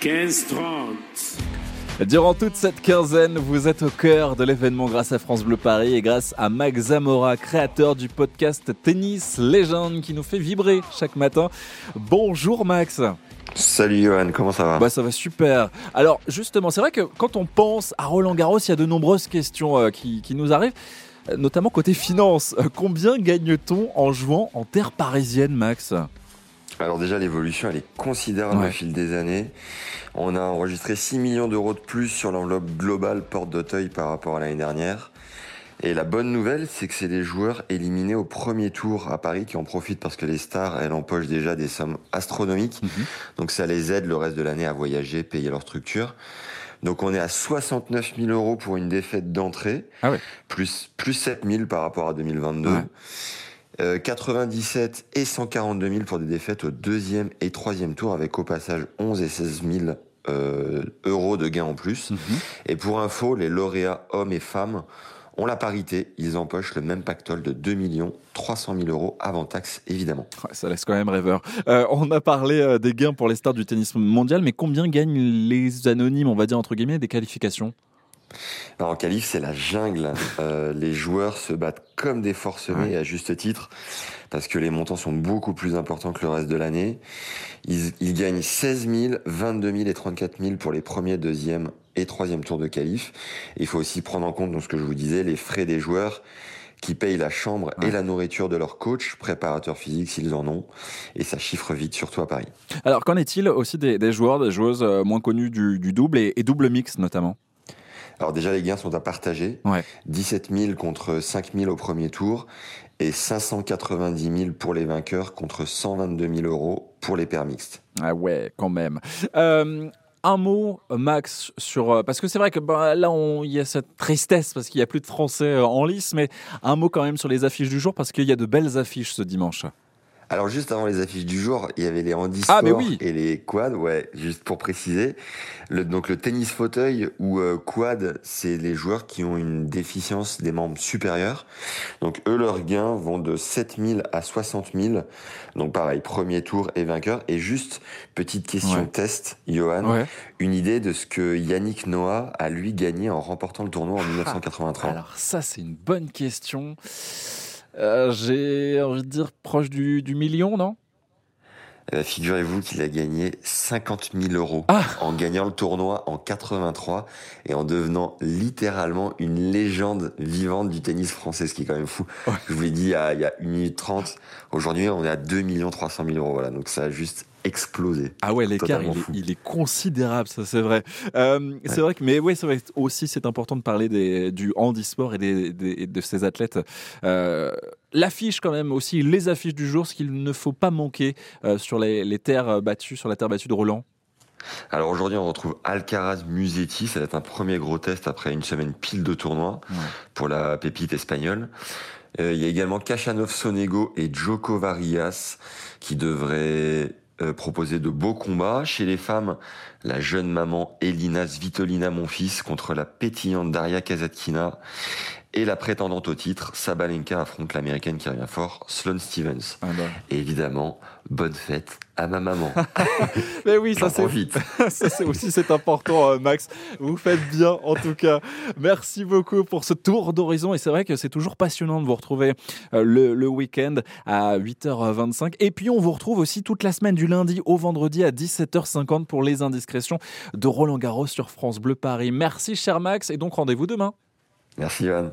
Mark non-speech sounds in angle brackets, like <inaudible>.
15-30. Durant toute cette quinzaine, vous êtes au cœur de l'événement grâce à France Bleu Paris et grâce à Max Zamora, créateur du podcast Tennis Légende qui nous fait vibrer chaque matin. Bonjour Max. Salut Johan, comment ça va? Bah ça va super. Alors justement, c'est vrai que quand on pense à Roland Garros, il y a de nombreuses questions euh, qui, qui nous arrivent, euh, notamment côté finance. Euh, Combien gagne-t-on en jouant en terre parisienne, Max? Alors déjà, l'évolution, elle est considérable Ouais. au fil des années. On a enregistré 6 millions d'euros de plus sur l'enveloppe globale porte d'Auteuil par rapport à l'année dernière. Et la bonne nouvelle, c'est que c'est les joueurs éliminés au premier tour à Paris qui en profitent parce que les stars, elles empochent déjà des sommes astronomiques. Donc ça les aide le reste de l'année à voyager, payer leur structure. Donc on est à 69 000 euros pour une défaite d'entrée, Ah ouais. plus, plus 7 000 par rapport à 2022. Ouais. Euh, 97 et 142 000 pour des défaites au deuxième et troisième tour, avec au passage 11 et 16 000 euh, euros de gains en plus. Et pour info, les lauréats hommes et femmes ont la parité. Ils empochent le même pactole de 2 300 000 euros avant taxe, évidemment. Ouais, Ça laisse quand même rêveur. Euh, on a parlé euh, des gains pour les stars du tennis mondial, mais combien gagnent les anonymes, on va dire entre guillemets, des qualifications? Alors, en qualif, c'est la jungle. Euh, les joueurs se battent comme des forcenés, Ouais. à juste titre, parce que les montants sont beaucoup plus importants que le reste de l'année. Ils, ils gagnent 16 000, 22 000 et 34 000 pour les premiers, deuxième et troisième tours de qualif. Il faut aussi prendre en compte, dans ce que je vous disais, les frais des joueurs qui payent la chambre Ouais. et la nourriture de leur coach, préparateur physique s'ils en ont, et ça chiffre vite, surtout à Paris. Alors, qu'en est-il aussi des, des joueurs, des joueuses euh, moins connues du, du double et, et double mix notamment? Alors déjà, les gains sont à partager. Ouais. 17 000 contre 5 000 au premier tour et 590 000 pour les vainqueurs contre 122 000 euros pour les paires mixtes. Ah ouais, quand même. Euh, un mot, Max, sur euh, parce que c'est vrai que bah, là, il y a cette tristesse parce qu'il y a plus de Français euh, en lice, mais un mot quand même sur les affiches du jour parce qu'il y a de belles affiches ce dimanche. Alors juste avant les affiches du jour, il y avait les handisports Ah, oui. et les quads, ouais, juste pour préciser. Le, donc le tennis fauteuil ou euh, quad, c'est les joueurs qui ont une déficience des membres supérieurs. Donc eux, leurs gains vont de 7 000 à 60 000. Donc pareil, premier tour et vainqueur. Et juste, petite question Ouais. test, Johan. Ouais. une idée de ce que Yannick Noah a lui gagné en remportant le tournoi en 1983. Alors ça, c'est une bonne question. Euh, J'ai envie de dire proche du, du million, non? Ben, Figurez-vous qu'il a gagné 50 000 euros Ah. en gagnant le tournoi en 83 et en devenant littéralement une légende vivante du tennis français, ce qui est quand même fou. Ouais. Je vous l'ai dit il y a, il y a 1 minute 30. Aujourd'hui, on est à 2 300 000 euros. Voilà, donc ça a juste explosé. Ah ouais, l'écart, il, il est considérable, ça c'est vrai. Euh, C'est vrai que, mais ouais, c'est vrai que aussi, c'est important de parler des, du handisport et des, des- de ces athlètes. Euh, L'affiche quand même aussi, les affiches du jour, ce qu'il ne faut pas manquer euh, sur les, les terres battues, sur la terre battue de Roland. Alors aujourd'hui, on retrouve Alcaraz Musetti. Ça va être un premier gros test après une semaine pile de tournois Ouais. pour la pépite espagnole. Euh, Il y a également Kachanov Sonego et Joko Varias qui devraient euh, proposer de beaux combats. Chez les femmes, la jeune maman Elina Svitolina Monfils contre la pétillante Daria Kazatkina. Et la prétendante au titre, Sabalenka affronte l'américaine qui revient fort, Sloane Stevens. Ah bah. Et évidemment, bonne fête à ma maman. <laughs> Mais oui, ça c'est <laughs> ça c'est aussi c'est important, euh, Max. Vous faites bien en tout cas. Merci beaucoup pour ce tour d'horizon et c'est vrai que c'est toujours passionnant de vous retrouver euh, le, le week-end à 8h25 et puis on vous retrouve aussi toute la semaine du lundi au vendredi à 17h50 pour les indiscrétions de Roland Garros sur France Bleu Paris. Merci cher Max et donc rendez-vous demain. Merci Johan.